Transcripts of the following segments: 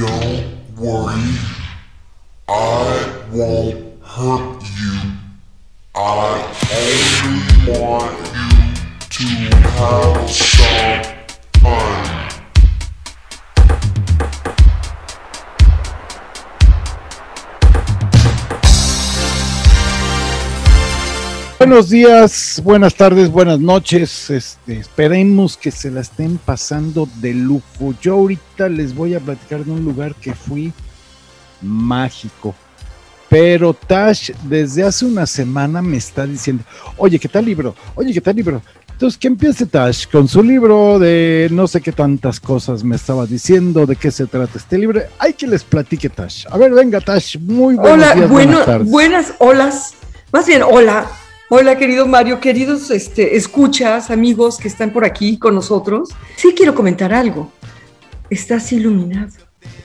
Don't worry, I won't hurt you. I only want you to have some fun. Buenos días, buenas tardes, buenas noches. Este, esperemos que se la estén pasando de lujo. Yo ahorita les voy a platicar de un lugar que fui mágico. Pero Tash desde hace una semana me está diciendo, oye, ¿qué tal libro? Oye, ¿qué tal libro? Entonces, que empiece Tash con su libro de no sé qué tantas cosas me estaba diciendo, de qué se trata este libro. Hay que les platique Tash. A ver, venga Tash, muy buenos Hola, días, bueno, buenas tardes. buenas olas. Más bien, hola. Hola, querido Mario, queridos este, escuchas, amigos que están por aquí con nosotros. Sí quiero comentar algo. Estás iluminado.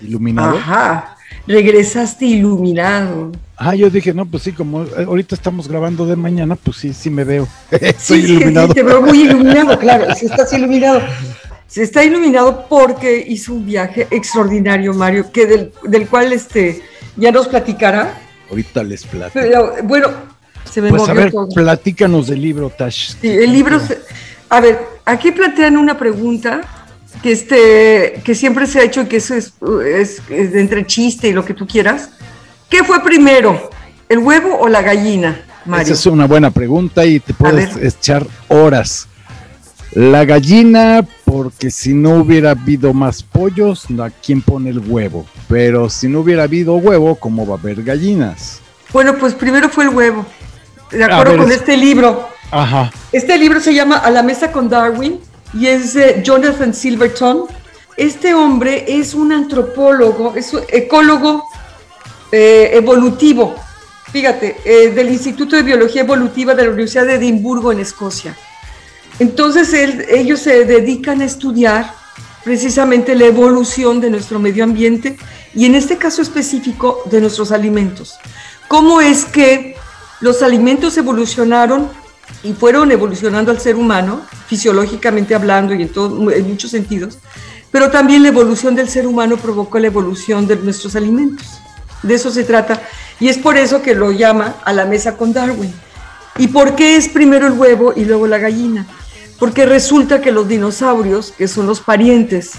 Iluminado. Ajá. Regresaste iluminado. Ah, yo dije, no, pues sí, como eh, ahorita estamos grabando de mañana, pues sí, sí me veo. Estoy Sí, sí, iluminado. sí, te veo muy iluminado, claro. Sí, estás iluminado. Se está iluminado porque hizo un viaje extraordinario, Mario, que del, del cual este, ya nos platicará. Ahorita les platico. Pero bueno, se me Pues a movió ver, todo. platícanos del libro, Tash. Sí, el libro. se- a ver, aquí plantean una pregunta que, este, que siempre se ha hecho y que eso es, es- es entre chiste y lo que tú quieras. ¿Qué fue primero, el huevo o la gallina, Mario? Esa es una buena pregunta y te puedes echar horas. La gallina, porque si no hubiera habido más pollos, ¿a quién pone el huevo? Pero si no hubiera habido huevo, ¿cómo va a haber gallinas? Bueno, pues primero fue el huevo. De acuerdo ver, con es- este libro. Ajá. Este libro se llama A la mesa con Darwin y es de Jonathan Silverton. Este hombre es un antropólogo, es un ecólogo eh, evolutivo, fíjate, eh, del Instituto de Biología Evolutiva de la Universidad de Edimburgo en Escocia. Entonces él- ellos se dedican a estudiar precisamente la evolución de nuestro medio ambiente y en este caso específico de nuestros alimentos. ¿Cómo es que los alimentos evolucionaron y fueron evolucionando al ser humano, fisiológicamente hablando y en, muchos sentidos, pero también la evolución del ser humano provocó la evolución de nuestros alimentos. De eso se trata y es por eso que lo llama a la mesa con Darwin. ¿Y por qué es primero el huevo y luego la gallina? Porque resulta que los dinosaurios, que son los parientes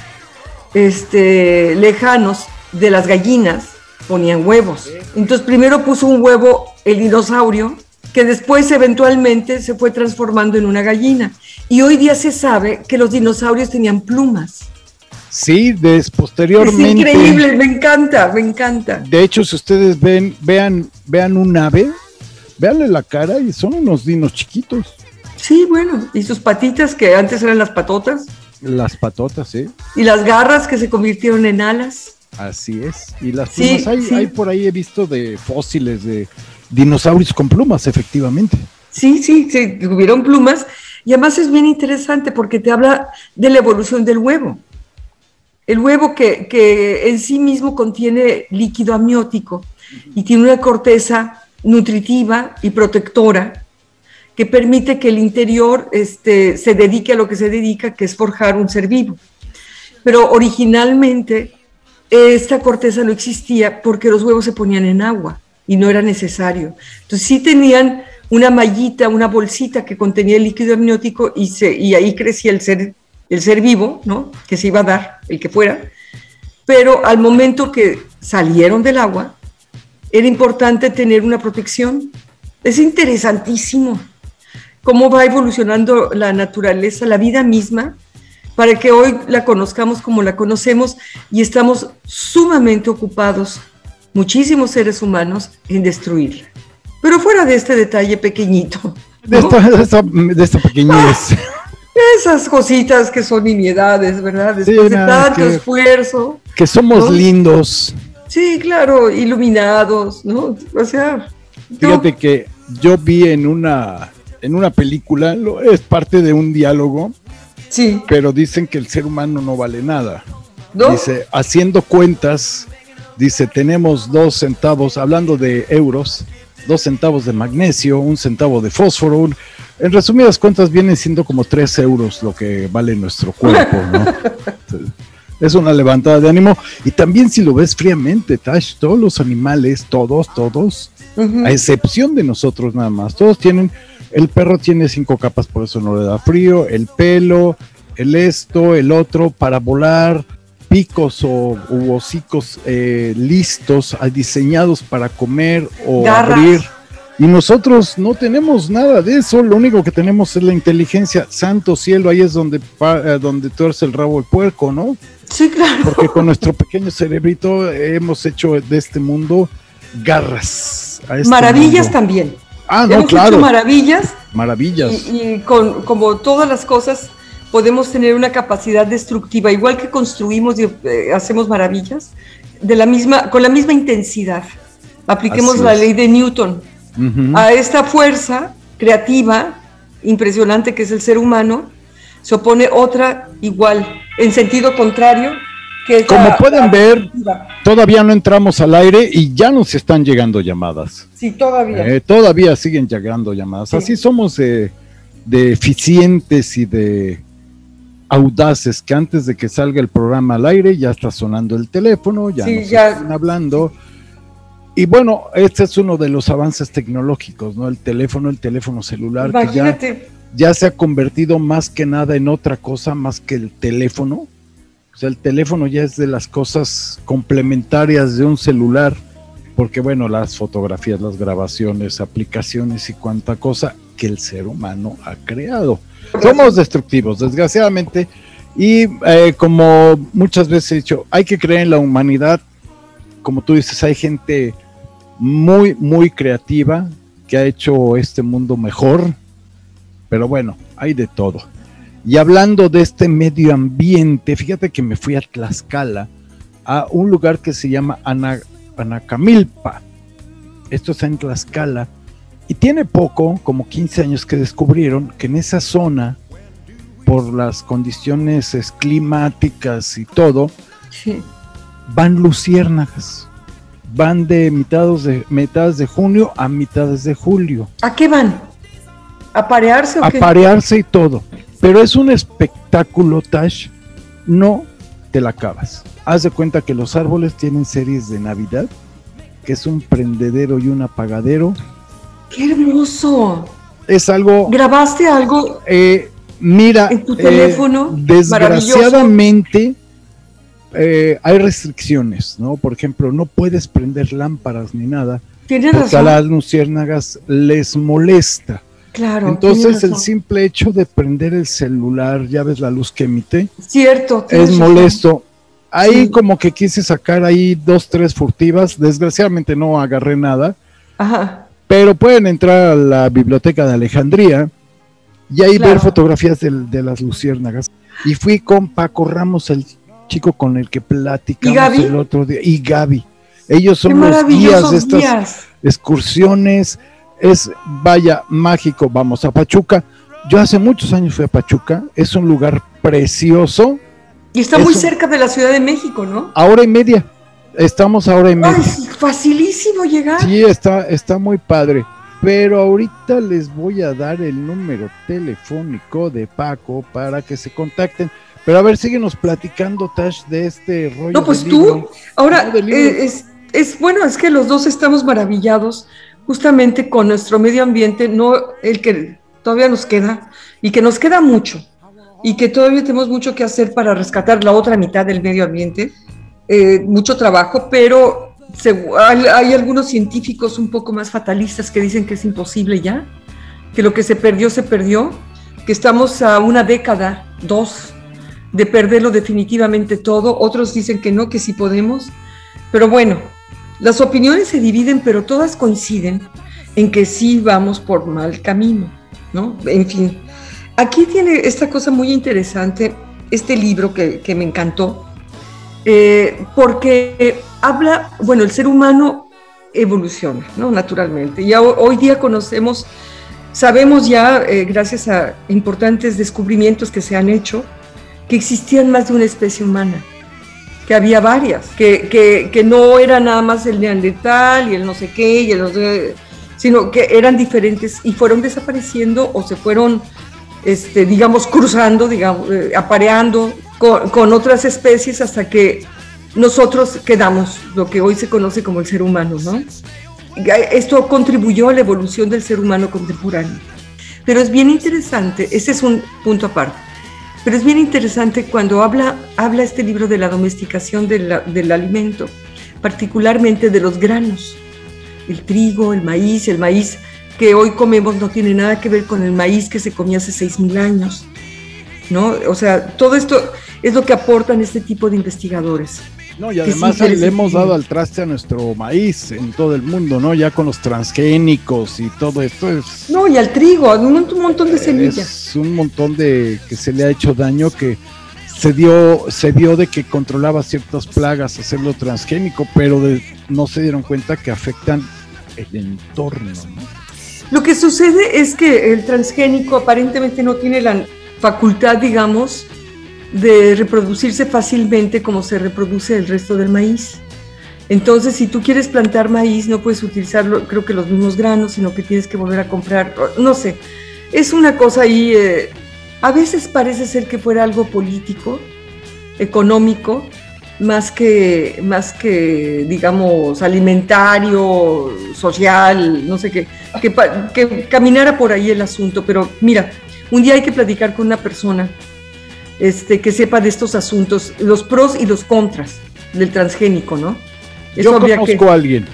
este, lejanos de las gallinas, ponían huevos. Entonces primero puso un huevo el dinosaurio, que después eventualmente se fue transformando en una gallina. Y hoy día se sabe que los dinosaurios tenían plumas. Sí, des, Es posteriormente. increíble, me encanta, me encanta. De hecho, si ustedes ven, vean, vean un ave, véanle la cara y son unos dinos chiquitos. Sí, bueno, y sus patitas, que antes eran las patotas, Las patotas, ¿eh? y las garras que se convirtieron en alas. Así es. Y las Sí, plumas, hay, sí. hay por ahí, he visto de fósiles de dinosaurios con plumas, efectivamente. Sí, sí, sí, tuvieron plumas. Y además es bien interesante porque te habla de la evolución del huevo. El huevo que, que en sí mismo contiene líquido amniótico y tiene una corteza nutritiva y protectora que permite que el interior este, se dedique a lo que se dedica, que es forjar un ser vivo. Pero originalmente esta corteza no existía porque los huevos se ponían en agua y no era necesario. Entonces sí tenían una mallita, una bolsita que contenía el líquido amniótico y, ahí crecía el ser, el ser vivo, ¿no? Que se iba a dar, el que fuera. Pero al momento que salieron del agua, era importante tener una protección. Es interesantísimo cómo va evolucionando la naturaleza, la vida misma, para que hoy la conozcamos como la conocemos y estamos sumamente ocupados, muchísimos seres humanos, en destruirla. Pero fuera de este detalle pequeñito, De, esta, de, esta, de esta pequeñez. esas cositas que son nimiedades, ¿verdad? Sí, Después de nada tanto que esfuerzo. que somos ¿No? lindos. Sí, claro, iluminados, ¿no? O sea, Fíjate que yo vi en una, en una película, es parte de un diálogo, sí, pero dicen que el ser humano no vale nada. ¿no? Dice, haciendo cuentas, dice, tenemos dos centavos, hablando de euros, dos centavos de magnesio, un centavo de fósforo. un- en resumidas cuentas, viene siendo como tres euros lo que vale nuestro cuerpo, ¿no? es una levantada de ánimo. Y también si lo ves fríamente, Tash, todos los animales, todos, todos, a excepción de nosotros nada más, todos tienen, el perro tiene cinco capas, por eso no le da frío, el pelo, el esto, el otro, para volar, picos o u hocicos eh, listos, ah, diseñados para comer o Garras. abrir. Y nosotros no tenemos nada de eso, lo único que tenemos es la inteligencia. Santo cielo, ahí es donde, eh, donde tuerce el rabo el puerco, ¿no? Sí, claro. Porque con nuestro pequeño cerebrito hemos hecho de este mundo garras. este Maravillas mundo. también. Ah, no, Hemos claro. hecho maravillas Maravillas. y, y con, como todas las cosas podemos tener una capacidad destructiva, igual que construimos y eh, hacemos maravillas, de la misma, con la misma intensidad. Apliquemos la ley de Newton. Ujú. A esta fuerza creativa, impresionante que es el ser humano, se opone otra igual, en sentido contrario, que Como pueden ver. Todavía no entramos al aire y ya nos están llegando llamadas. Sí, todavía. Eh, todavía siguen llegando llamadas. Sí. Así somos eh, de eficientes y de audaces que antes de que salga el programa al aire ya está sonando el teléfono, ya Sí, nos ya. están hablando. Y bueno, este es uno de los avances tecnológicos, ¿no? El teléfono, el teléfono celular, que ya se ha convertido más que nada en otra cosa más que el teléfono. O sea, el teléfono ya es de las cosas complementarias de un celular, porque bueno, las fotografías, las grabaciones, aplicaciones y cuánta cosa que el ser humano ha creado. Somos destructivos, desgraciadamente, y eh, como muchas veces he dicho, hay que creer en la humanidad. Como tú dices, hay gente muy, muy creativa que ha hecho este mundo mejor, pero bueno, hay de todo. Y hablando de este medio ambiente, fíjate que me fui a Tlaxcala, a un lugar que se llama Ana- Anacamilpa. Esto está en Tlaxcala. Y tiene poco, como 15 años, que descubrieron que en esa zona, por las condiciones es, climáticas y todo, sí. van luciérnagas. Van de mitades de, mitades de junio a mitades de julio. ¿A qué van? ¿A parearse o qué? aparearse y todo. Pero es un espectáculo, Tash. No te la acabas. Haz de cuenta que los árboles tienen series de Navidad, que es un prendedero y un apagadero. ¡Qué hermoso! Es algo. ¿Grabaste algo? eh, mira, En tu eh, teléfono, desgraciadamente eh, hay restricciones, ¿no? Por ejemplo, no puedes prender lámparas ni nada, Tienes porque a razón. las luciérnagas les molesta. Claro. Entonces el simple hecho de prender el celular, ya ves la luz que emite, Cierto. es razón. molesto. Ahí Sí. como que quise sacar ahí dos, tres furtivas, desgraciadamente no agarré nada, Ajá. pero pueden entrar a la biblioteca de Alejandría y ahí Claro. ver fotografías de, las luciérnagas. Y fui con Paco Ramos, el chico con el que platicamos el otro día, y Gaby. Ellos son los guías de estas días. excursiones, es vaya mágico, vamos a Pachuca. Yo hace muchos años fui a Pachuca, es un lugar precioso, Y está muy cerca de la Ciudad de México, ¿no? a hora y media, estamos a hora y media. facilísimo llegar. Sí, está, está muy padre. Pero ahorita les voy a dar el número telefónico de Paco para que se contacten. Pero a ver, síguenos platicando, Tash, de este rollo. No, pues tú, libro. ahora, eh, es, es bueno, es que los dos estamos maravillados justamente con nuestro medio ambiente, no el que todavía nos queda y que nos queda mucho y que todavía tenemos mucho que hacer para rescatar la otra mitad del medio ambiente, eh, mucho trabajo, pero hay algunos científicos un poco más fatalistas que dicen que es imposible ya, que lo que se perdió se perdió, que estamos a una década, dos, de perderlo definitivamente todo. Otros dicen que no, que sí podemos. Pero bueno, las opiniones se dividen, pero todas coinciden en que sí vamos por mal camino, ¿no? En fin, aquí tiene esta cosa muy interesante, este libro que, que me encantó, eh, porque habla, bueno, el ser humano evoluciona, ¿no? Naturalmente. Y ho- hoy día conocemos, sabemos ya, eh, gracias a importantes descubrimientos que se han hecho, que existían más de una especie humana, que había varias, que, que, que no era nada más el neandertal y el no sé qué, y el no sé- sino que eran diferentes y fueron desapareciendo o se fueron, este, digamos, cruzando, digamos, eh, apareando con, con otras especies hasta que nosotros quedamos, lo que hoy se conoce como el ser humano, ¿no? Esto contribuyó a la evolución del ser humano contemporáneo. Pero es bien interesante, ese es un punto aparte, pero es bien interesante cuando habla, habla este libro de la domesticación del, alimento, particularmente de los granos, el trigo, el maíz, el maíz que hoy comemos no tiene nada que ver con el maíz que se comía hace 6.000 años, ¿no? O sea, todo esto es lo que aportan este tipo de investigadores. No, y además le hemos dado al traste a nuestro maíz en todo el mundo, ¿no? Ya con los transgénicos y todo esto es... No, y al trigo, un, montón de semillas. Es un montón de que se le ha hecho daño que se dio, se dio de que controlaba ciertas plagas hacerlo transgénico, pero no se dieron cuenta que afectan el entorno, ¿no? Lo que sucede es que el transgénico aparentemente no tiene la facultad, digamos, de reproducirse fácilmente como se reproduce el resto del maíz. Entonces, si tú quieres plantar maíz, no puedes utilizarlo, creo que los mismos granos, sino que tienes que volver a comprar, no sé. Es una cosa ahí, eh, a veces parece ser que fuera algo político, económico, más que, más que digamos, alimentario, social, no sé qué, que, que caminara por ahí el asunto. Pero mira, un día hay que platicar con una persona este, que sepa de estos asuntos, los pros y los contras del transgénico, ¿no? Yo conozco a alguien.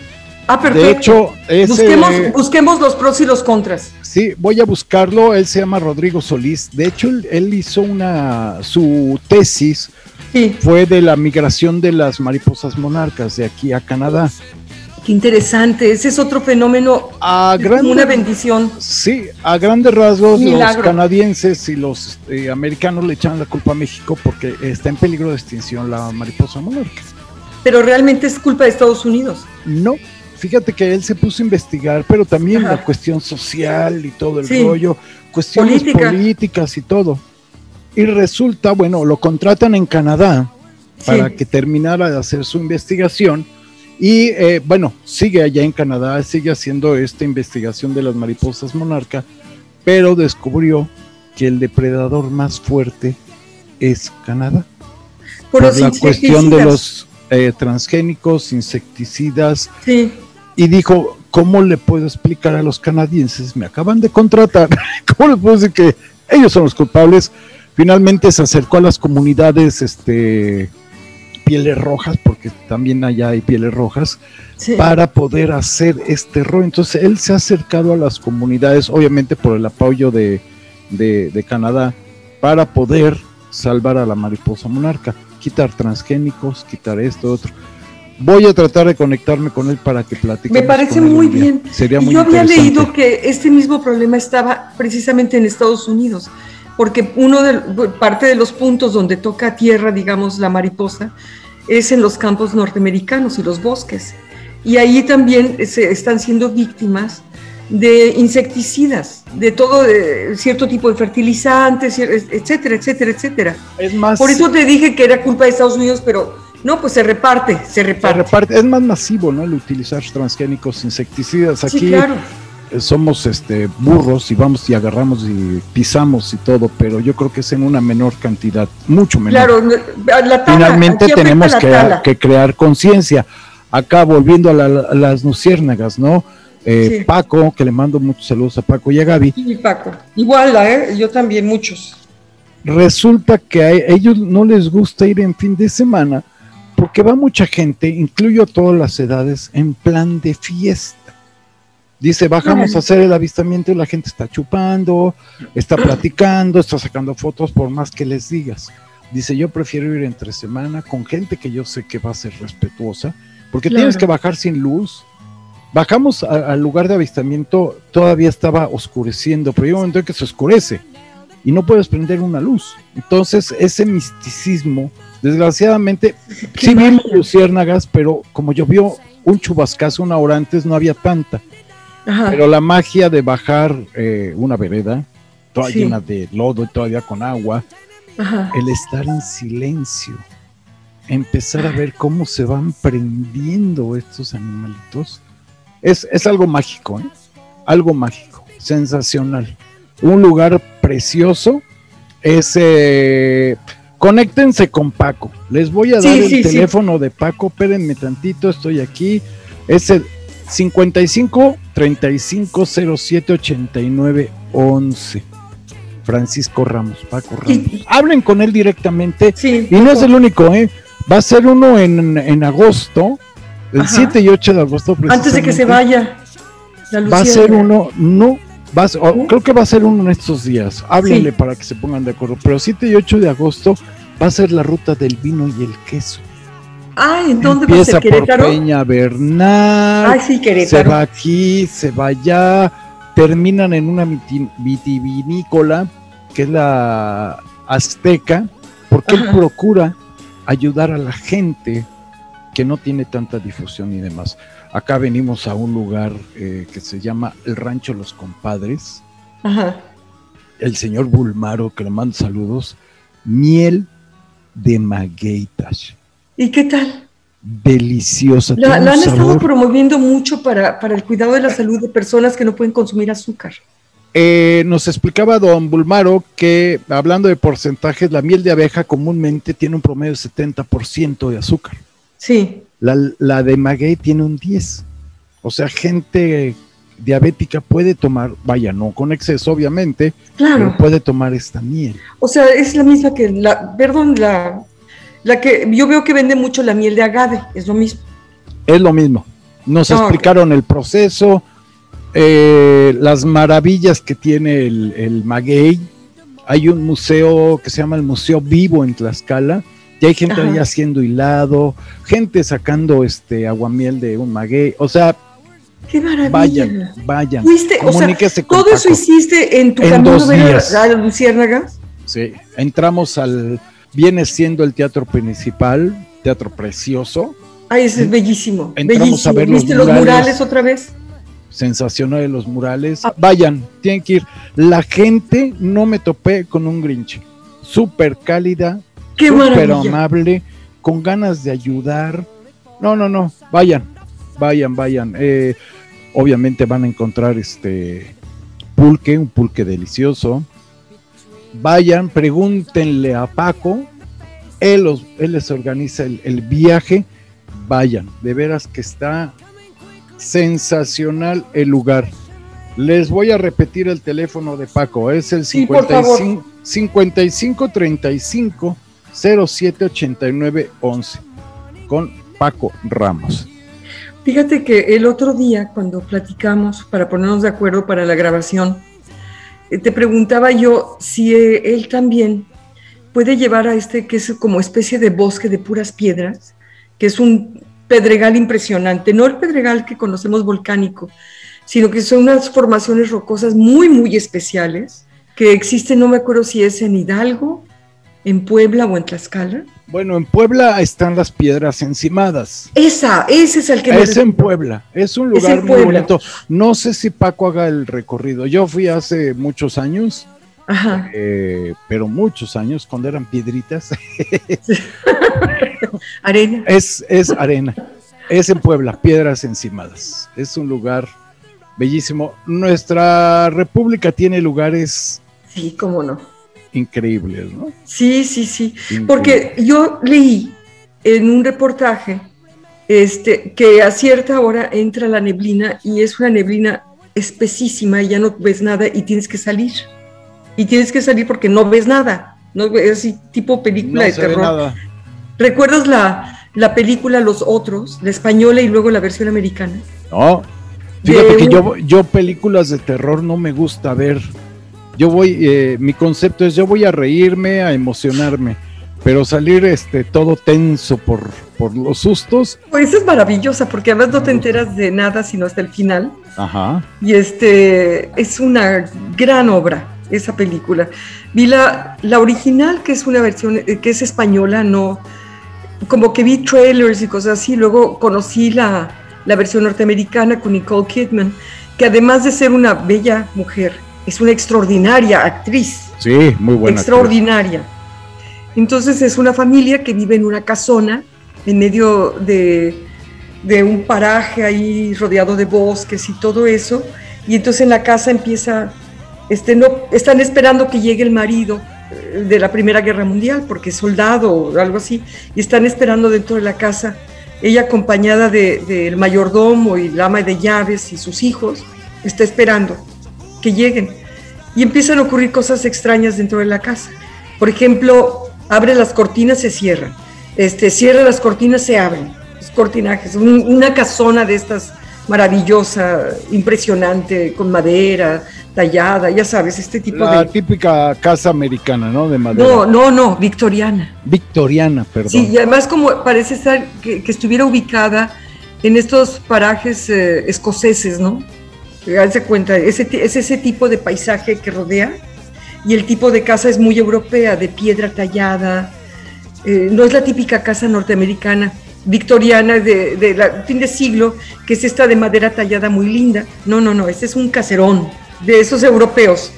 Ah, perfecto. De hecho, busquemos, los pros y los contras. Sí, voy a buscarlo. Él se llama Rodrigo Solís. De hecho, él, hizo una su tesis fue de la migración de las mariposas monarcas de aquí a Canadá. Qué interesante, ese es otro fenómeno, a una bendición. Sí, a grandes rasgos los canadienses y los eh, americanos le echan la culpa a México porque está en peligro de extinción la mariposa monarca. Pero realmente es culpa de Estados Unidos. No, fíjate que él se puso a investigar, pero también la cuestión social y todo el rollo, cuestiones políticas y todo. Y resulta, bueno, lo contratan en Canadá para que terminara de hacer su investigación y eh, bueno, sigue allá en Canadá, sigue haciendo esta investigación de las mariposas monarca, pero descubrió que el depredador más fuerte es Canadá. Por, la cuestión de los eh, transgénicos, insecticidas. Sí. Y dijo, ¿cómo le puedo explicar a los canadienses? Me acaban de contratar. ¿Cómo les puedo decir que ellos son los culpables? Finalmente se acercó a las comunidades este, pieles rojas, porque también allá hay pieles rojas, para poder hacer este rol. Entonces él se ha acercado a las comunidades, obviamente por el apoyo de, de, Canadá, para poder salvar a la mariposa monarca, quitar transgénicos, quitar esto, otro. Voy a tratar de conectarme con él para que platique. Me parece muy bien. Sería muy Yo había leído que este mismo problema estaba precisamente en Estados Unidos porque uno de parte de los puntos donde toca tierra, digamos, la mariposa, es en los campos norteamericanos y los bosques. Y ahí también se están siendo víctimas de insecticidas, de todo de cierto tipo de fertilizantes, etcétera, etcétera, etcétera. Es más, Por eso te dije que era culpa de Estados Unidos, pero no, pues se reparte, se reparte. Se reparte. Es más masivo, ¿no? El utilizar transgénicos, insecticidas. Aquí claro somos este burros y vamos y agarramos y pisamos y todo, pero yo creo que es en una menor cantidad, mucho menor. Claro, finalmente tenemos que, crear conciencia. Acá volviendo a, las luciérnagas, ¿no? Eh, Paco, que le mando muchos saludos a Paco y a Gaby. Sí, Paco. Igual, ¿eh? yo también, muchos. Resulta que a ellos no les gusta ir en fin de semana porque va mucha gente, incluyo a todas las edades, en plan de fiesta Dice, bajamos a hacer el avistamiento y la gente está chupando, está platicando, está sacando fotos por más que les digas. Dice, yo prefiero ir entre semana con gente que yo sé que va a ser respetuosa, porque tienes que bajar sin luz. Bajamos al lugar de avistamiento, todavía estaba oscureciendo, pero hay un momento en que se oscurece y no puedes prender una luz. Entonces, ese misticismo, desgraciadamente, sí vimos luciérnagas, pero como llovió un chubascazo una hora antes, no había tanta. Pero la magia de bajar eh, una vereda, toda llena de lodo y todavía con agua, el estar en silencio, empezar a ver cómo se van prendiendo estos animalitos, es, es algo mágico, ¿eh? algo mágico, sensacional. Un lugar precioso, es conéctense con Paco. Les voy a dar el sí. teléfono de Paco. Espérenme tantito, estoy aquí. Es el 55 35 07 89 11. Francisco Ramos, Paco Ramos. Y- Hablen con él directamente. Sí. Y no es el único, ¿eh? Va a ser uno en, en agosto, el Ajá. 7 y 8 de agosto. Antes de que se vaya. La Va a ser uno, no, va a ¿No? creo que va a ser uno en estos días. Háblenle Sí. para que se pongan de acuerdo. Pero 7 y 8 de agosto va a ser la ruta del vino y el queso. Ah, ¿en dónde va a Empieza ser? por ¿Querétaro? Peña Bernal, Ay, sí, se Querétaro. va aquí, se va allá, terminan en una vitivinícola que es la Azteca, porque él procura ayudar a la gente que no tiene tanta difusión y demás. Acá venimos a un lugar eh, que se llama el Rancho Los Compadres, Ajá. el señor Bulmaro, que le mando saludos, miel de magueytas, ¿Y qué tal? deliciosa. La, han estado promoviendo mucho para, para el cuidado de la salud de personas que no pueden consumir azúcar. Eh, nos explicaba don Bulmaro que, hablando de porcentajes, la miel de abeja comúnmente tiene un promedio de 70% de azúcar. Sí. La, la de maguey tiene un 10%. O sea, gente diabética puede tomar, vaya, no con exceso, obviamente, Claro. pero puede tomar esta miel. O sea, es la misma que la, perdón, la, la que yo veo que vende mucho la miel de agave, es lo mismo. Es lo mismo. Nos Ah, explicaron el proceso, eh, las maravillas que tiene el, el maguey. Hay un museo que se llama el Museo Vivo en Tlaxcala. Y hay gente Ajá. ahí haciendo hilado, gente sacando este aguamiel de un maguey. O sea, ¡Qué maravilla! vayan, vayan. Fuiste, o sea, Comuníquese con todo eso hiciste en tu En camino dos a ver días. a, a las luciérnagas. Sí, entramos al. Viene siendo el teatro principal, teatro precioso, Ay, ese es bellísimo. Entramos bellísimo. a ver los ¿Viste los murales. murales otra vez? sensacional de los murales. Ah. Vayan, tienen que ir. La gente, no me topé con un Grinch. Súper cálida, ¡Qué súper amable, con ganas de ayudar. No, no, no, vayan, vayan, vayan. Eh, obviamente van a encontrar este pulque, un pulque delicioso. Vayan, pregúntenle a Paco. Él, los- él les organiza el, el viaje. Vayan, de veras que está sensacional el lugar. Les voy a repetir el teléfono de Paco, es el Sí, por favor. 55, 55 35 07 89 11 con Paco Ramos. Fíjate que el otro día, cuando platicamos para ponernos de acuerdo para la grabación, te preguntaba yo si eh, él también puede llevar a este, que es como especie de bosque de puras piedras, que es un pedregal impresionante, no el pedregal que conocemos volcánico, sino que son unas formaciones rocosas muy, muy especiales, que existen, no me acuerdo si es en Hidalgo, en Puebla o en Tlaxcala. Bueno, en Puebla están las piedras encimadas. Esa, ese es el que me Es en. Puebla, es un lugar muy bonito. No sé si Paco haga el recorrido. Yo fui hace muchos años, Ajá. eh, pero muchos años, cuando eran piedritas. Arena. Es, es arena. Es en Puebla, Piedras Encimadas. Es un lugar bellísimo. Nuestra república tiene lugares Sí, cómo no. Increíbles, ¿no? Sí, sí, sí. Porque yo leí en un reportaje este, que a cierta hora entra la neblina y es una neblina espesísima y ya no ves nada y tienes que salir. Y tienes que salir porque no ves nada. No es así, tipo película no de terror. nada. ¿Recuerdas la, la película Los Otros, la española y luego la versión americana? No. Fíjate De que yo, yo películas de terror no me gusta ver. Yo voy, eh, mi concepto es yo voy a reírme, a emocionarme, pero salir este todo tenso por, por los sustos, Pues es maravillosa porque además no te enteras de nada sino hasta el final. ajá. Y este es una gran obra, esa película. Vi la, la original, que es una versión eh, que es española, no. Como que vi trailers y cosas así. Luego conocí la, la versión norteamericana con Nicole Kidman, que además de ser una bella mujer, es una extraordinaria actriz. Sí, muy buena. extraordinaria. Entonces es una familia que vive en una casona en medio de, de un paraje ahí rodeado de bosques y todo eso. Y entonces en la casa empieza, este, no, están esperando que llegue el marido eh, de la Primera Guerra Mundial, porque es soldado o algo así, y están esperando dentro de la casa, ella acompañada del mayordomo y la ama de llaves y sus hijos, está esperando que lleguen. Y empiezan a ocurrir cosas extrañas dentro de la casa. Por ejemplo, abre las cortinas, se cierran. Este, cierra las cortinas, se abren. Los cortinajes, una casona de estas maravillosa, impresionante, con madera, tallada, ya sabes, este tipo de... La típica casa americana, ¿no? De madera. No, no, no, victoriana. Victoriana, perdón. Sí, y además como parece estar, que, estuviera ubicada en estos parajes eh, escoceses, ¿no? Hazte cuenta, ese, es ese tipo de paisaje que rodea y el tipo de casa es muy europea, de piedra tallada, eh, no es la típica casa norteamericana victoriana de, fin de siglo, que es esta de madera tallada muy linda. No, no, no, este es un caserón de esos europeos.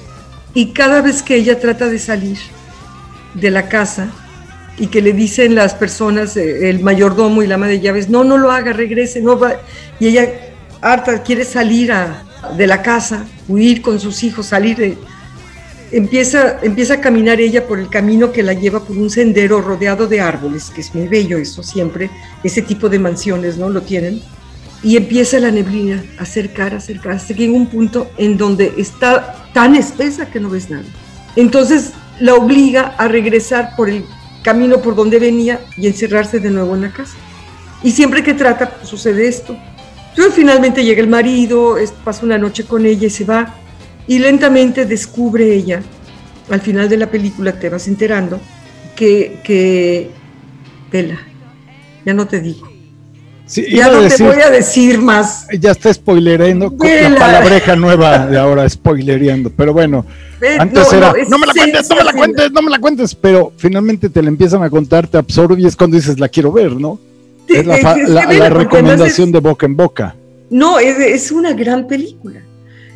Y cada vez que ella trata de salir de la casa y que le dicen las personas, eh, el mayordomo y la ama de llaves, no, no lo haga, regrese, no va. Y ella, harta, quiere salir de la casa, huir con sus hijos, salir de, empieza, empieza a caminar ella por el camino que la lleva por un sendero rodeado de árboles, que es muy bello eso siempre, ese tipo de mansiones, ¿no? Lo tienen. Y empieza la neblina a acercar, acercar, hasta que llega un punto en donde está tan espesa que no ves nada. Entonces la obliga a regresar por el camino por donde venía y encerrarse de nuevo en la casa. Y siempre que trata, pues, sucede esto. Entonces finalmente llega el marido, pasa una noche con ella y se va y lentamente descubre ella, al final de la película te vas enterando, que, que Vela, ya no te digo. ya no te voy a decir más. Ya está spoilerando la palabreja nueva de ahora, spoilereando. Pero bueno, antes era, no, me la cuentes, no me la cuentes, no me la cuentes. Pero finalmente te la empiezan a contar, te absorbe y es cuando dices, la quiero ver, ¿no? Es la, recomendación de boca en boca. No, es, es una gran película.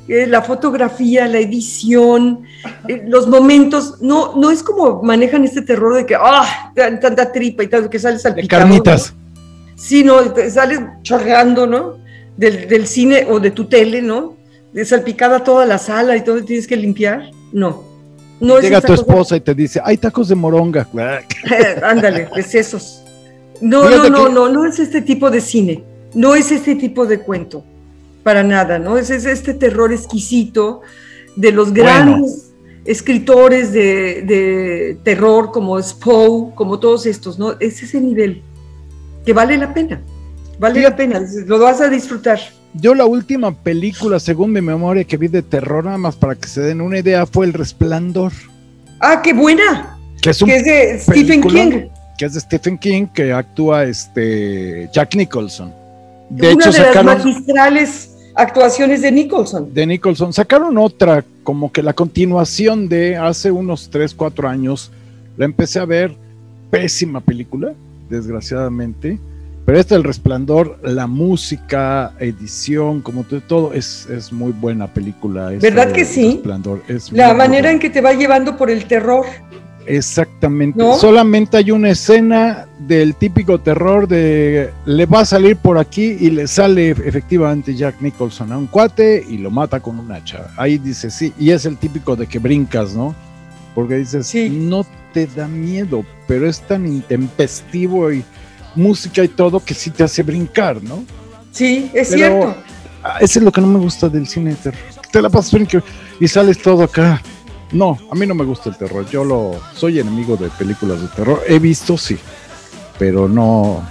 Eh, la fotografía, la edición, eh, los momentos, no, no es como manejan este terror de que, ah, tanta tripa y tal, que sales salpicado. De carnitas. Sí, no, sales chorreando, ¿no? Del, cine o de tu tele, ¿no? De salpicada toda la sala y todo, tienes que limpiar. No. no Llega tu esposa y te dice, hay tacos de moronga. Ándale, es esos. No, no, no, no, no es este tipo de cine. No es este tipo de cuento para nada, ¿no? Es, este terror exquisito de los grandes escritores de, terror como Spoe, como todos estos, ¿no? Es ese nivel que vale la pena, vale la pena, lo vas a disfrutar. Yo la última película, según mi memoria, que vi de terror, nada más para que se den una idea, fue El Resplandor. Ah, qué buena. Que es, de Stephen King. Que es de Stephen King, que actúa este Jack Nicholson. De Una hecho, de las magistrales actuaciones de Nicholson. De Nicholson. Sacaron otra, como que la continuación de hace unos 3, 4 años. La empecé a ver. Pésima película, desgraciadamente. Pero esta, El Resplandor, la música, edición, como todo, es, es muy buena película. ¿Verdad que sí? la manera en que te va llevando por el terror. Exactamente. Solamente hay una escena del típico terror de le va a salir por aquí y le sale efectivamente Jack Nicholson a un cuate y lo mata con un hacha. Ahí dice sí, y es el típico de que brincas, ¿no? Porque dices, no te da miedo, pero es tan intempestivo y música y todo que sí te hace brincar, ¿no? Sí, es cierto. Ah, eso es lo que no me gusta del cine de terror. Te la pasas y sales todo acá no, a mí no me gusta el terror. Yo lo soy enemigo de películas de terror. He visto, sí, pero no.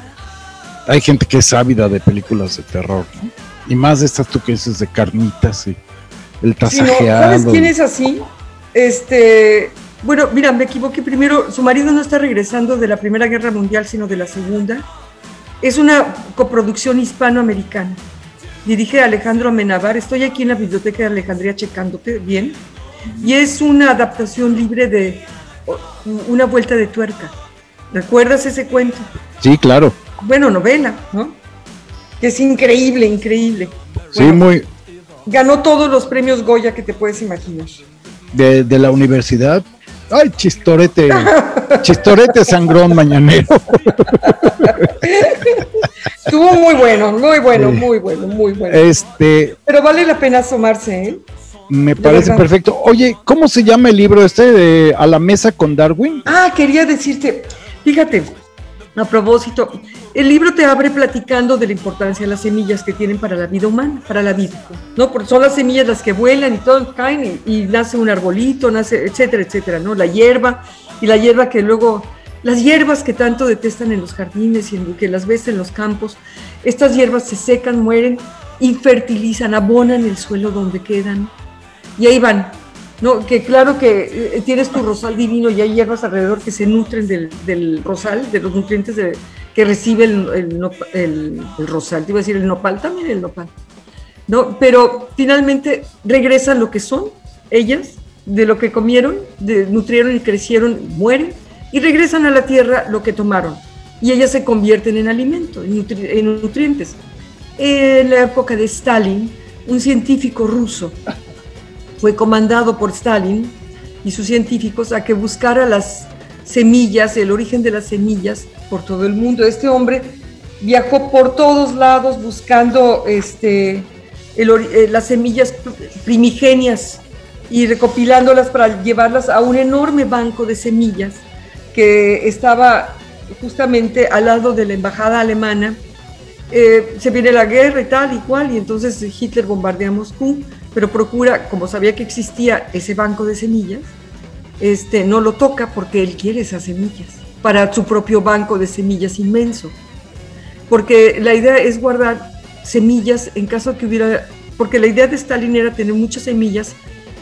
Hay gente que es ávida de películas de terror, ¿no? Y más de estas tú que dices de carnitas y el tasajeado. ¿Sabes quién es así? Este, bueno, mira, me equivoqué primero. Su marido no está regresando de la Primera Guerra Mundial, sino de la Segunda. Es una coproducción hispanoamericana. Dirige Alejandro Amenabar. Estoy aquí en la biblioteca de Alejandría checándote bien y es una adaptación libre de una vuelta de tuerca. ¿Recuerdas ese cuento? Sí, claro. Bueno, novela, ¿no? Es increíble, increíble. sí, muy. Ganó todos los premios Goya que te puedes imaginar. De, de la universidad. Ay, chistorete, chistorete sangrón mañanero. Estuvo muy bueno, muy bueno, muy bueno, muy bueno. Este. Pero vale la pena asomarse, ¿eh? Me parece perfecto. Oye, ¿cómo se llama el libro este de A la mesa con Darwin? Ah, quería decirte, fíjate, a propósito, el libro te abre platicando de la importancia de las semillas que tienen para la vida humana, para la vida, ¿no? Porque son las semillas las que vuelan y todo caen y, y nace un arbolito, nace, etcétera, etcétera, ¿no? La hierba y la hierba que luego, las hierbas que tanto detestan en los jardines y en, que las ves en los campos, estas hierbas se secan, mueren, infertilizan, abonan el suelo donde quedan y ahí van. No, que claro que eh, tienes tu rosal divino y hay hierbas alrededor que se nutren del, del rosal, de los nutrientes de- que recibe el, el rosal. Te iba a decir el nopal, también el nopal. ¿no? Pero finalmente regresan lo que son ellas, de lo que comieron, de, nutrieron y crecieron, mueren, y regresan a la tierra lo que tomaron. Y ellas se convierten en alimento, en, en nutrientes. En la época de Stalin, un científico ruso fue comandado por Stalin y sus científicos a que buscara las semillas, el origen de las semillas por todo el mundo. Este hombre viajó por todos lados buscando este, el eh, las semillas pr- primigenias y recopilándolas para llevarlas a un enorme banco de semillas que estaba justamente al lado de la embajada alemana. Eh, se viene la guerra y tal y cual, y entonces Hitler bombardea Moscú, pero procura, como sabía que existía ese banco de semillas, este, no lo toca porque él quiere esas semillas para su propio banco de semillas inmenso. Porque la idea es guardar semillas en caso que hubiera, porque la idea de Stalin era tener muchas semillas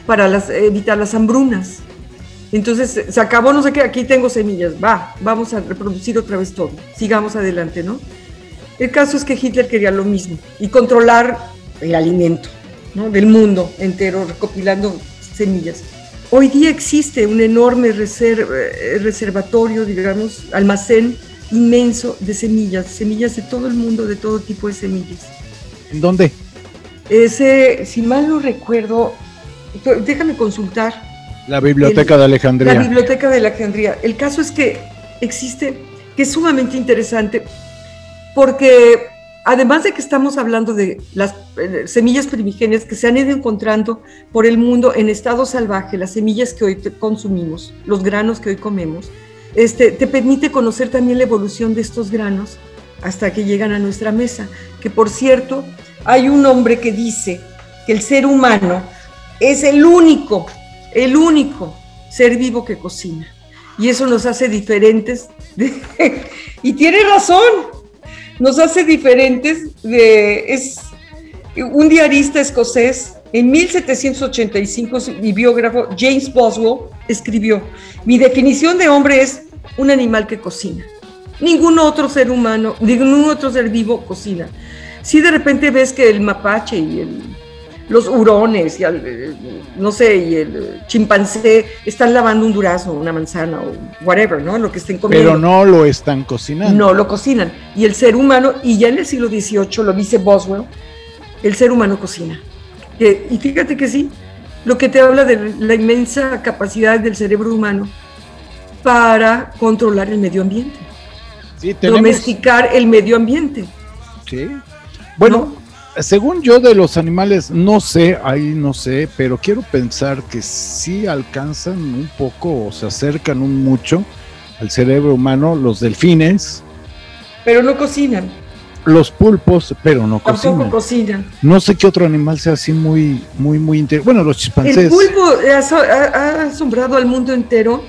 para las, evitar las hambrunas. Entonces se acabó, no sé qué, aquí tengo semillas, va, vamos a reproducir otra vez todo, sigamos adelante, ¿no? El caso es que Hitler quería lo mismo y controlar el alimento ¿no? del mundo entero, recopilando semillas. Hoy día existe un enorme eh, reservatorio, digamos, almacén inmenso de semillas, semillas de todo el mundo, de todo tipo de semillas. ¿En dónde? Ese, si mal no recuerdo, déjame consultar, La Biblioteca El- de Alejandría. la Biblioteca de Alejandría. El caso es que existe, que es sumamente interesante, porque además de que estamos hablando de las eh, semillas primigenias que se han ido encontrando por el mundo en estado salvaje, las semillas que hoy consumimos, los granos que hoy comemos, este, te permite conocer también la evolución de estos granos hasta que llegan a nuestra mesa. Que por cierto, hay un hombre que dice que el ser humano es el único, el único ser vivo que cocina. Y eso nos hace diferentes. de- y tiene razón, nos hace diferentes de... Es un diarista escocés. En 1785, mi biógrafo James Boswell escribió, mi definición de hombre es un animal que cocina. Ningún otro ser humano, ningún otro ser vivo cocina. Si de repente ves que el mapache y el, los hurones y el, eh, no sé, y el chimpancé están lavando un durazno, una manzana o whatever, ¿no? Lo que estén comiendo. Pero no lo están cocinando. No lo cocinan. Y el ser humano, y ya en el siglo XVIII lo dice Boswell, el ser humano cocina. Y fíjate que sí, lo que te habla de la inmensa capacidad del cerebro humano para controlar el medio ambiente, Sí, tenemos- domesticar el medio ambiente. Sí. Bueno, según yo de los animales, no sé, ahí no sé, pero quiero pensar que sí alcanzan un poco o se acercan un mucho al cerebro humano los delfines, Pero no cocinan, los pulpos, pero no tampoco cocinan. cocinan. No sé qué otro animal sea así muy, muy, muy interesante. Bueno, los El chimpancés. pulpo ha, aso- ha- ha asombrado al mundo entero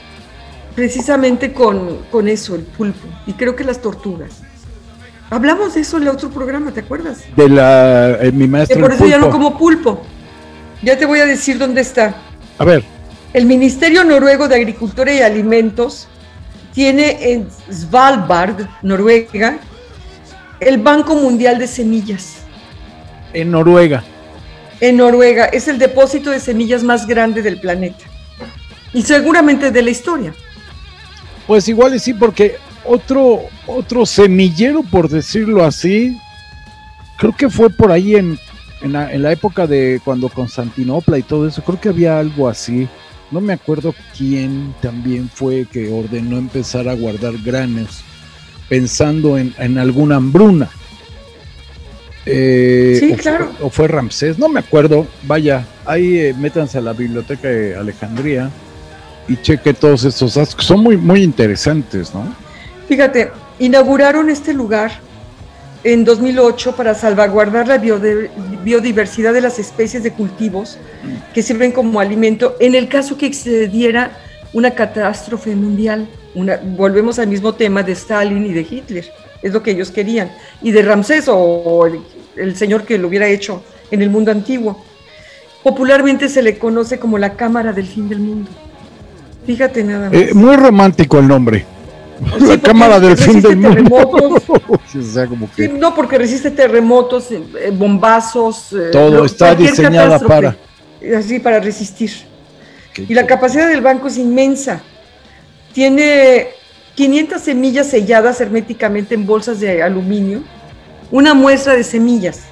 precisamente con, con eso, el pulpo, y creo que las tortugas. Hablamos de eso en el otro programa, ¿te acuerdas? De la, eh, mi Que maestro. por eso ya no como pulpo. Ya te voy a decir dónde está. A ver, El Ministerio Noruego de Agricultura y Alimentos tiene en Svalbard, Noruega, el Banco Mundial de Semillas. en Noruega. En Noruega es el depósito de semillas más grande del planeta. Y seguramente de la historia. Pues igual y sí, porque otro, otro semillero, por decirlo así, creo que fue por ahí en, en, la, en la época de cuando Constantinopla y todo eso, creo que había algo así. No me acuerdo quién también fue que ordenó empezar a guardar granos pensando en, en alguna hambruna. Eh, Sí, o, claro. fue, o fue Ramsés, no me acuerdo. Vaya, ahí eh, métanse a la biblioteca de Alejandría y cheque todos estos datos que son muy, muy interesantes, ¿no? Fíjate, inauguraron este lugar en 2008 para salvaguardar la biodiversidad de las especies de cultivos que sirven como alimento en el caso que excediera una catástrofe mundial. Una, volvemos al mismo tema de Stalin y de Hitler, es lo que ellos querían, y de Ramsés o, o el, el señor que lo hubiera hecho en el mundo antiguo. Popularmente se le conoce como la cámara del fin del mundo. Fíjate nada más. Eh, muy romántico el nombre. Sí, la cámara del fin del mundo. terremotos. o sea, como Sí, que no, porque resiste terremotos, eh, eh, bombazos. eh, Todo está diseñada para. Así, para resistir. Y la capacidad del banco es inmensa. Tiene 500 semillas selladas herméticamente en bolsas de aluminio, una muestra de semillas.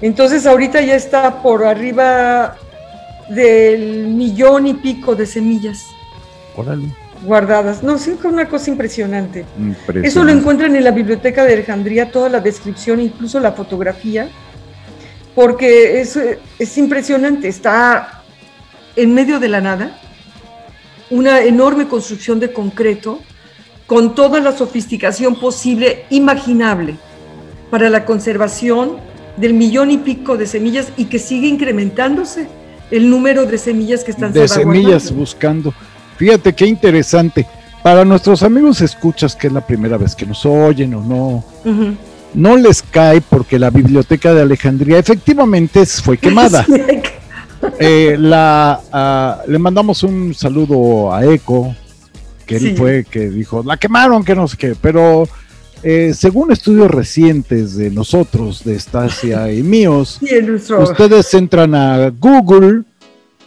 Entonces ahorita ya está por arriba del millón y pico de semillas Órale, guardadas. No, sí, fue una cosa impresionante. impresionante. Eso lo encuentran en la biblioteca de Alejandría, toda la descripción, incluso la fotografía, porque es, es impresionante. Está en medio de la nada, una enorme construcción de concreto con toda la sofisticación posible, imaginable, para la conservación del millón y pico de semillas y que sigue incrementándose el número de semillas que están de semillas buscando. Fíjate qué interesante. Para nuestros amigos escuchas que es la primera vez que nos oyen o no, no les cae porque la biblioteca de Alejandría efectivamente fue quemada. Eh, la, ah, le mandamos un saludo a Eco, que él Sí. fue que dijo, la quemaron, que no sé qué, pero eh, según estudios recientes de nosotros, de Estasia y míos, ustedes entran a Google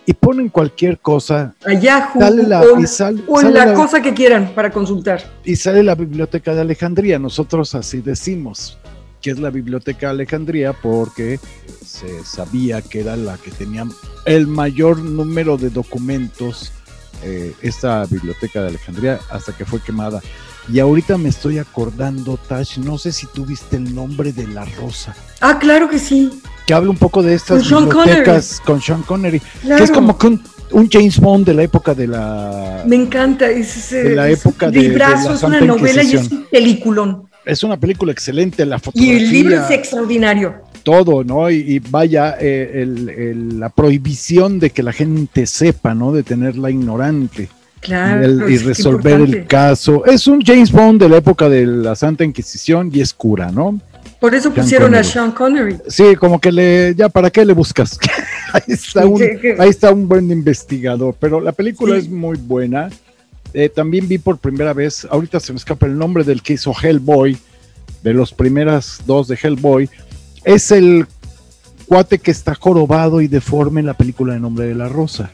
y ponen cualquier cosa a Yahoo Sale la- o, y sal- o sale la, la- cosa que quieran para consultar. y sale la biblioteca de Alejandría. Nosotros así decimos que es la biblioteca de Alejandría porque se sabía que era la que tenía el mayor número de documentos eh, esta biblioteca de Alejandría hasta que fue quemada. Y ahorita me estoy acordando, Tash, no sé si tú viste el nombre de la rosa, Ah, claro que sí. que habla un poco de estas Con Sean bibliotecas con Sean Connery, Claro. que es como que un, un James Bond de la época de la... Me encanta. Es, ese- De la época de- la es una novela y es un peliculón. Es una película excelente, la Y fotografía. el libro es extraordinario. todo, ¿no? Y, y vaya, eh, el- el- la prohibición de que la gente sepa, ¿no? De tenerla ignorante Claro. y, el- y es resolver el caso. Es un James Bond de la época de la Santa Inquisición y es cura, ¿no? Por eso Sean pusieron a. Sean Connery. Sí, como que le, ya, ¿para qué le buscas? ahí, está un, ahí está un buen investigador, pero la película Sí. es muy buena. Eh, también vi por primera vez, ahorita se me escapa el nombre del que hizo Hellboy, de los primeras dos de Hellboy, es el cuate que está jorobado y deforme en la película de Nombre de la Rosa.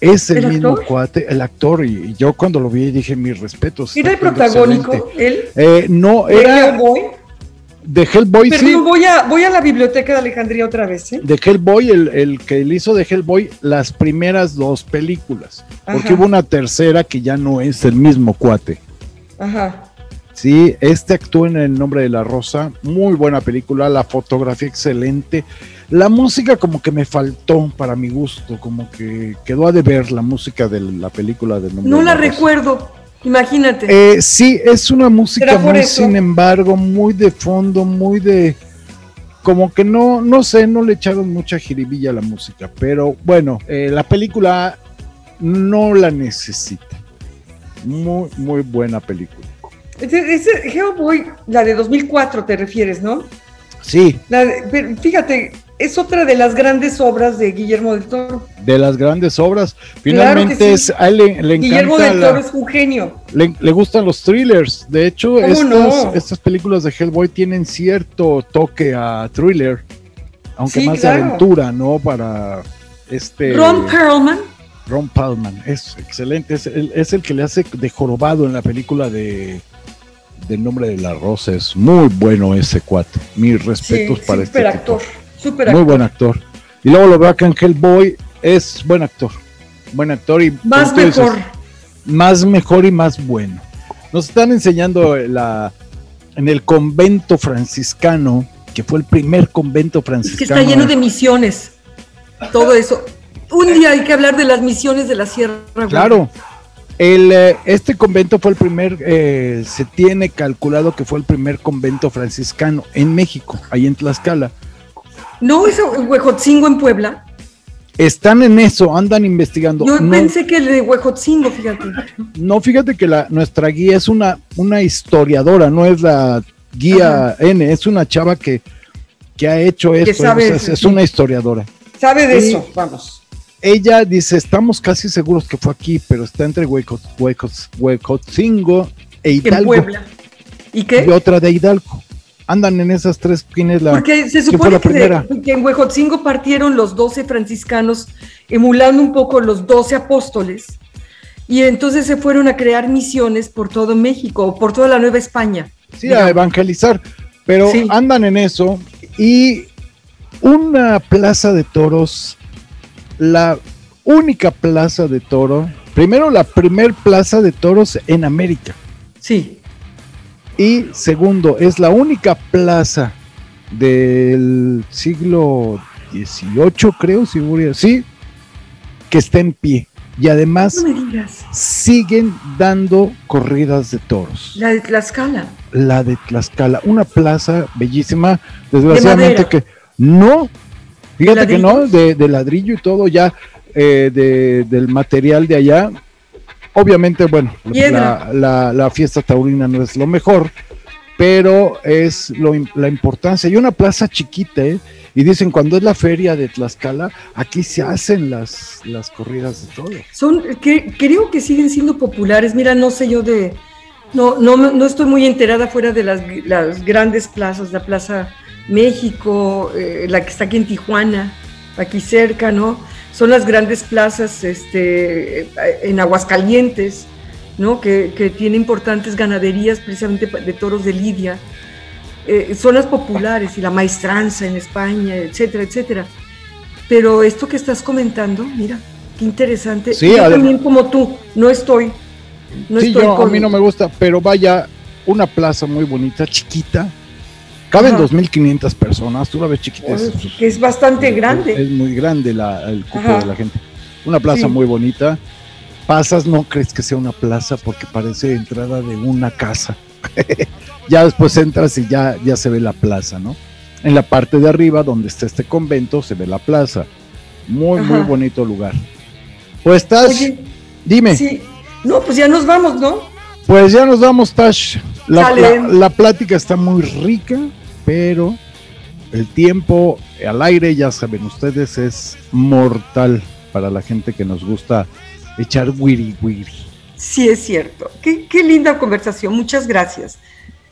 Es el, ¿El mismo actor? cuate, el actor, y, yo cuando lo vi dije mis respetos. Era el protagónico, excelente". él. Eh, no, de era Hellboy. de Hellboy, Pero sí. voy a, voy a la biblioteca de Alejandría otra vez, ¿eh? de Hellboy, el, el que le hizo de Hellboy las primeras dos películas. Porque hubo una tercera que ya no es el mismo cuate. Ajá. Sí, este actúa en El nombre de la rosa. Muy buena película, la fotografía excelente. La música como que me faltó para mi gusto, como que quedó a deber la música de la película de No la recuerdo. Imagínate. Eh, sí, es una música ¿Será por muy, eso? sin embargo, muy de fondo, muy de... Como que no, no sé, no le echaron mucha jiribilla a la música, pero bueno, eh, la película no la necesita. Muy, muy buena película. Ese Hellboy, la de 2004 te refieres, ¿no? Sí, La de- pero fíjate, es otra de las grandes obras de Guillermo del Toro. de las grandes obras. Claro Finalmente es, a él le, le Guillermo encanta del la- Toro es un genio. le, le gustan los thrillers. De hecho, ¿Cómo estas, no? estas películas de Hellboy tienen cierto toque a thriller, aunque Sí, más claro. de aventura, ¿no? Para este Ron Perlman, Ron Palman, es excelente. Es el, es el que le hace de jorobado en la película de del nombre de la rosa. Es muy bueno ese cuate. Mis sí, respetos para este tipo. Actor, super Muy buen actor. Y luego lo veo acá en Hellboy, es buen actor. Buen actor y Más dices, mejor. más mejor y más bueno. Nos están enseñando la, en el convento franciscano que fue el primer convento Es franciscano. que está lleno de misiones. Todo eso. Un día hay que hablar de las misiones de la Sierra. Claro. El, eh, este convento fue el primer, eh, se tiene calculado que fue el primer convento franciscano en México, ahí en Tlaxcala. No, es Huejotzingo en Puebla. Están en eso, andan investigando. Yo no, pensé que el de Huejotzingo, fíjate. no, fíjate que la, nuestra guía es una, una historiadora, no es la guía N, es una chava que, que ha hecho esto, sabe, es, una historiadora. Sabe de eso, vamos. Ella dice, estamos casi seguros que fue aquí, pero está entre Huecotzingo e En Hidalgo. Puebla. ¿Y Y qué? otra de Hidalgo. Andan en esas tres. ¿Quién es la? Porque se ¿quién fue supone que, de- primera? que en Huejotzingo partieron los 12 franciscanos, emulando un poco los 12 apóstoles, y entonces se fueron a crear misiones por todo México, por toda la Nueva España. Sí, digamos. a evangelizar. Pero Sí. andan en eso. Y una plaza de toros, la única plaza de toro, primero la primer plaza de toros en América. Sí, Y segundo, es la única plaza del siglo XVIII, creo, si hubiera- sí, que está en pie. Y además no siguen dando corridas de toros. La de Tlaxcala. La de Tlaxcala, una plaza bellísima, desgraciadamente que no, fíjate ¿De que no, de, de ladrillo y todo ya, eh, de- del material de allá. Obviamente, bueno, la, la- la fiesta taurina no es lo mejor, pero es lo, la importancia. Y una plaza chiquita, ¿eh? Y dicen, cuando es la feria de Tlaxcala, aquí se hacen las, las corridas de toros. Son, que, creo que siguen siendo populares. Mira, no sé yo de. No, no, no estoy muy enterada fuera de las, las grandes plazas, la Plaza México, eh, la que está aquí en Tijuana, aquí cerca, ¿no? Son las grandes plazas este, en Aguascalientes, ¿no? Que, que tiene importantes ganaderías precisamente de toros de Lidia. Eh, son las populares y la maestranza en España, etcétera, etcétera. Pero esto que estás comentando, mira, qué interesante. Sí, yo también como tú, no estoy. No sí, estoy yo, a mí no me gusta, pero vaya, una plaza muy bonita, chiquita. Caben Ajá. 2.500 personas, tú la ves chiquita. es- que es bastante grande. Es muy grande la- el cupo Ajá. de la gente. Una plaza Sí. muy bonita. Pasas, no crees que sea una plaza porque parece entrada de una casa. ya después entras y ya, ya se ve la plaza, ¿no? En la parte de arriba, donde está este convento, se ve la plaza. Muy, muy bonito lugar. Pues estás, Oye, dime. sí. No, pues ya nos vamos, ¿no? Pues ya nos vamos, Tash. La, Sale. la- la plática está muy rica, pero el tiempo al aire, ya saben ustedes, es mortal para la gente que nos gusta echar wiri wiri. Sí, es cierto. Qué, qué linda conversación. Muchas gracias.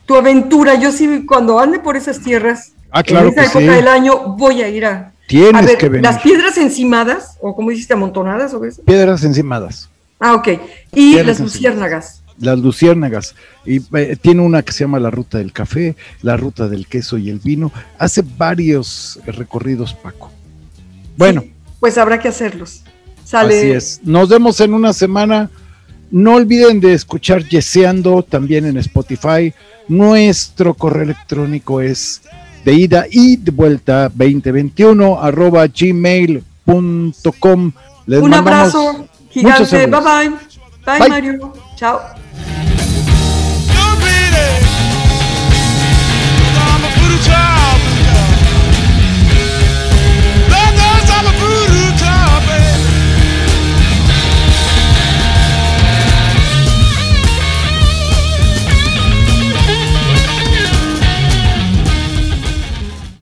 Tu aventura, yo sí, cuando ande por esas tierras, Ah, claro en esa época sí. del año, voy a ir a. Tienes a ver, que venir. las piedras encimadas, o como dijiste, amontonadas, o qué es? Piedras encimadas, Ah, ok. Y Piedras las luciérnagas. Las luciérnagas. Y eh, tiene una que se llama la ruta del café, la ruta del queso y el vino. Hace varios recorridos, Paco. Bueno. Sí, pues habrá que hacerlos. Sale. Así es. Nos vemos en una semana. No olviden de escuchar Yeseando también en Spotify. Nuestro correo electrónico es de ida y de vuelta 2021 arroba gmail.com. Un abrazo gigante. Bye bye. Bye, Bye. Mario. Chao. Don't be. I'm a fool to.